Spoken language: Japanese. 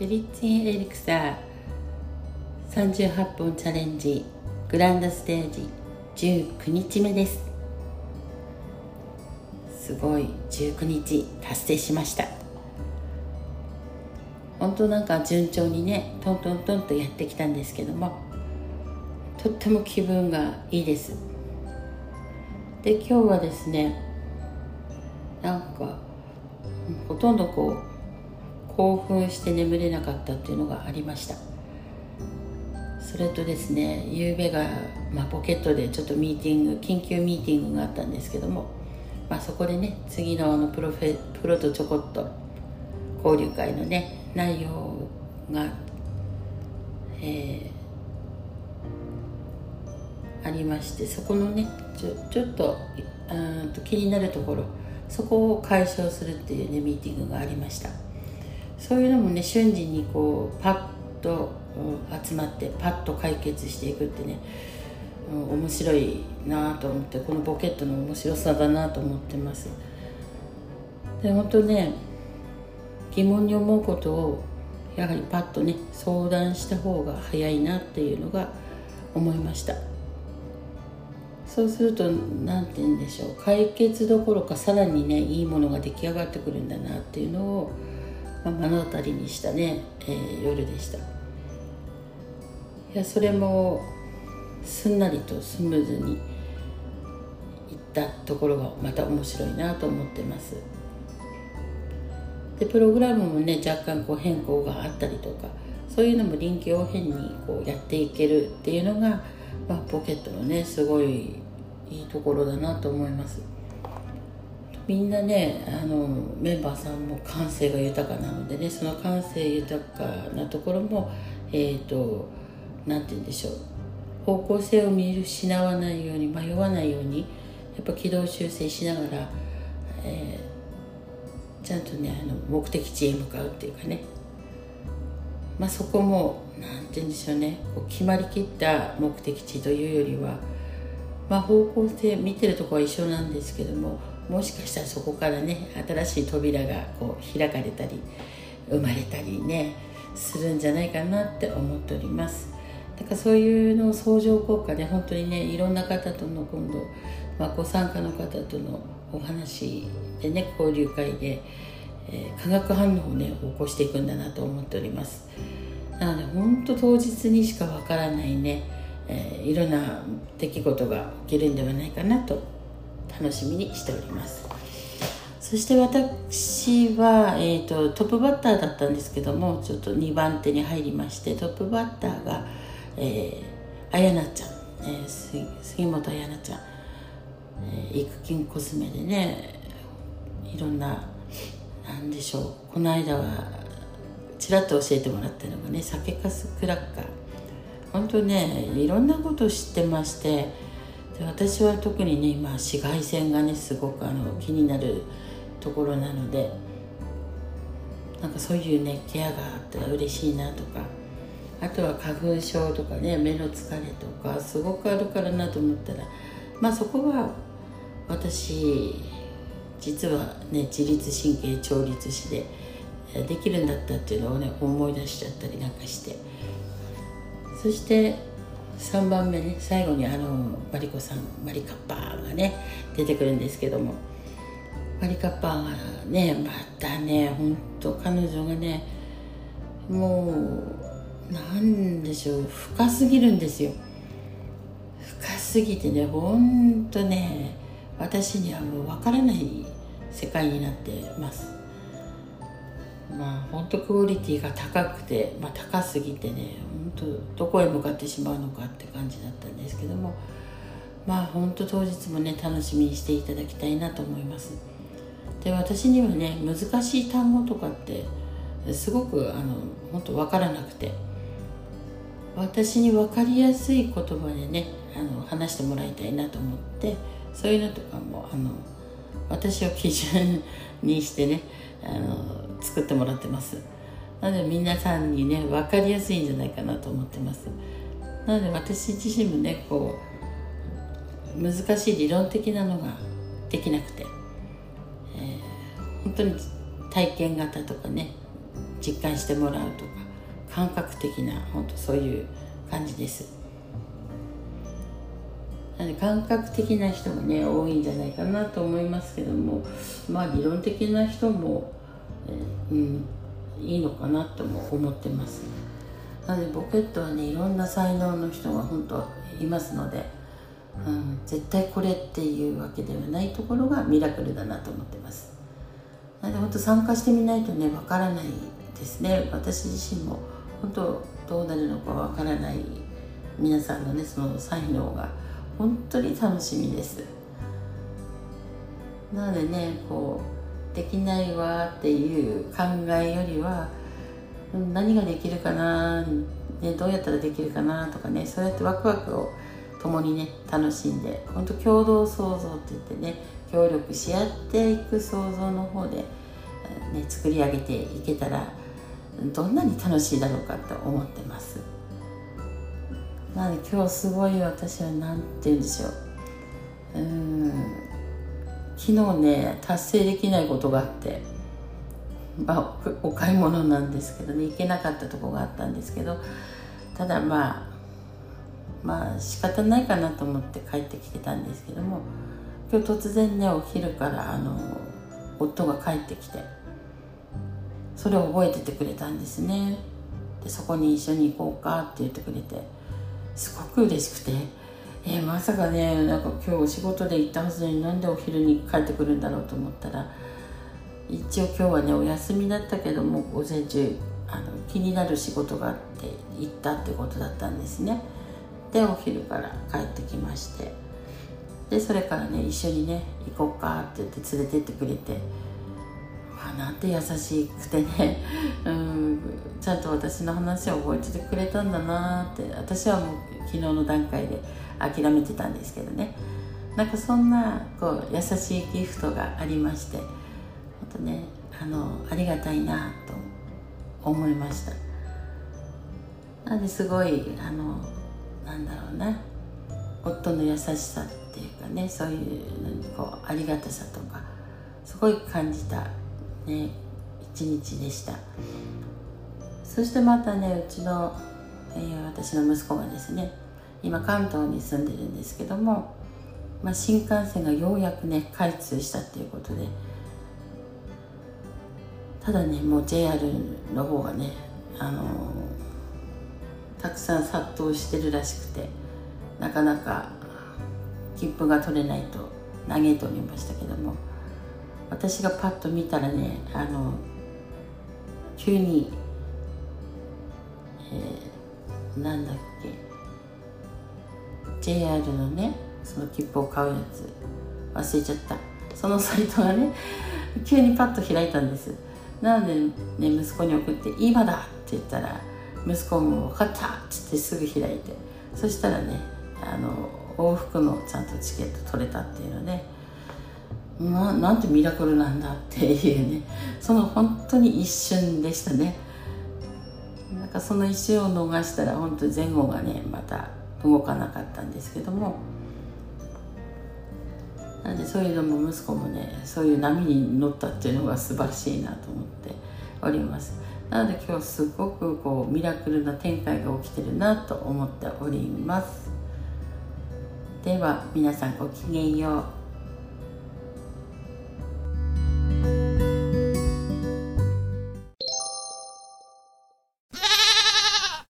フェリッチンエリクサー38本チャレンジグランドステージ19日目です。すごい19日達成しました。本当なんか順調にねトントントンとやってきたんですけどもとっても気分がいいです。で今日はですねなんかほとんどこう興奮して眠れなかったっていうのがありました。それとですね夕べが、まあ、ポケットでちょっとミーティング緊急ミーティングがあったんですけども、まあ、そこでね次のあのプロフェプロとちょこっと交流会のね内容が、えー、ありましてそこのねちょちょっとうんと気になるところそこを解消するっていうねミーティングがありました。そういうのもね瞬時にこうパッと、集まってパッと解決していくってね、うん、面白いなと思ってこのポケットの面白さだなと思ってます。で本当ね疑問に思うことをやはりパッとね相談した方が早いなっていうのが思いました。そうすると何て言うんでしょう解決どころかさらにねいいものが出来上がってくるんだなっていうのを、まあ、目の当たりにしたね、えー、夜でした。いやそれもすんなりとスムーズにいったところがまた面白いなと思ってます。でプログラムもね若干こう変更があったりとかそういうのも臨機応変にこうやっていけるっていうのがまあ、ポケットのねすごいいいところだなと思います。みんなねあのメンバーさんも感性が豊かなのでねその感性豊かなところもえっ、ー、と何て言うんでしょう方向性を見失わないように迷わないようにやっぱ軌道修正しながら、えー、ちゃんとねあの目的地へ向かうっていうかね。まあ、そこも何て言うんでしょうねこう決まりきった目的地というよりは、まあ、方向性見てるとこは一緒なんですけどももしかしたらそこからね新しい扉がこう開かれたり生まれたりねするんじゃないかなって思っております。だからそういうの相乗効果で本当にねいろんな方との今度、まあ、ご参加の方とのお話でね交流会でえー、化学反応をね起こしていくんだなと思っております。なので本当当日にしかわからないね、えー、いろんな出来事が起きるんではないかなと楽しみにしております。そして私は、えーと、トップバッターだったんですけどもちょっと2番手に入りましてトップバッターが、えー、あやなちゃん、えー、杉本あやなちゃん、えー、育金コスメでねいろんな何でしょうこの間はちらっと教えてもらったのがね酒かすクラッカー。本当ねいろんなことを知ってましてで私は特にね今紫外線がねすごくあの気になるところなのでなんかそういうねケアがあったら嬉しいなとかあとは花粉症とかね目の疲れとかすごくあるからなと思ったらまあそこは私実はね自律神経調律師でできるんだったっていうのをね思い出しちゃったりなんかして。そして3番目ね最後にあのマリコさんマリカッパーがね出てくるんですけども。マリカッパーがねまたねほんと彼女がねもうなんでしょう深すぎるんですよ。深すぎてねほんとね私にはもう分からない世界になってます。まあ本当クオリティが高くて、まあ、高すぎてね本当どこへ向かってしまうのかって感じだったんですけどもまあ本当当日もね楽しみにしていただきたいなと思います。で私にはね難しい単語とかってすごくあの本当分からなくて私に分かりやすい言葉でねあの話してもらいたいなと思ってそういうのとかもあの私を基準にしてねあの作ってもらってます。なので皆さんにね分かりやすいんじゃないかなと思ってます。なので私自身もねこう難しい理論的なのができなくて、えー、本当に体験型とかね実感してもらうとか感覚的な本当そういう感じです。なので感覚的な人がね多いんじゃないかなと思いますけどもまあ理論的な人も、うん。いいのかなとも思ってます。なのでボケットはねいろんな才能の人が本当いますので、うん、絶対これっていうわけではないところがミラクルだなと思ってます。なので本当参加してみないとねわからないですね。私自身も本当どうなるのかわからない皆さんのねその才能が本当に楽しみです。なのでねこうできないわっていう考えよりは何ができるかな、ね、どうやったらできるかなとかねそうやってワクワクを共にね楽しんで本当共同創造って言ってね協力し合っていく創造の方で、ね、作り上げていけたらどんなに楽しいだろうかと思ってます。なので今日すごい私は何て言うんでしょう。うん。昨日ね達成できないことがあってまあお買い物なんですけどね行けなかったとこがあったんですけどただまあまあ仕方ないかなと思って帰ってきてたんですけども今日突然ねお昼からあの夫が帰ってきてそれを覚えててくれたんですね。でそこに一緒に行こうかって言ってくれてすごく嬉しくて、えー、まさかねなんか今日仕事で行ったはずになんでお昼に帰ってくるんだろうと思ったら一応今日はねお休みだったけども午前中あの気になる仕事があって行ったってことだったんですね。でお昼から帰ってきまして。でそれからね一緒にね行こうかって言って連れてってくれて。あなんて優しくてね うんちゃんと私の話を覚えててくれたんだなって私はもう昨日の段階で諦めてたんですけどね。なんかそんなこう優しいギフトがありまして本当ねあのありがたいなと思いました。なんですごいあのなんだろうな。夫の優しさっていうかねそういうのにこうありがたさとかすごい感じたね一日でした。そしてまたねうちの、えー、私の息子がですね今関東に住んでるんですけども、まあ、新幹線がようやくね開通したっていうことでただねもう JR の方がねあのー、たくさん殺到してるらしくてなかなか切符が取れないと嘆いておりましたけども私がパッと見たらねあの急に、えー、なんだっけ JR のねその切符を買うやつ忘れちゃったそのサイトがね 急にパッと開いたんですなので、ね、息子に送って「今だ!」って言ったら息子も「分かった!」っつってすぐ開いてそしたらねあの往復のちゃんとチケット取れたっていうので、ね、ななんてミラクルなんだっていうねその本当に一瞬でしたねなんかその一瞬を逃したら本当前後がねまた動かなかったんですけどもなんでそういうのも息子もねそういう波に乗ったっていうのが素晴らしいなと思っております。なので今日すごくこうミラクルな展開が起きてるなと思っております。では皆さんごきげんよう。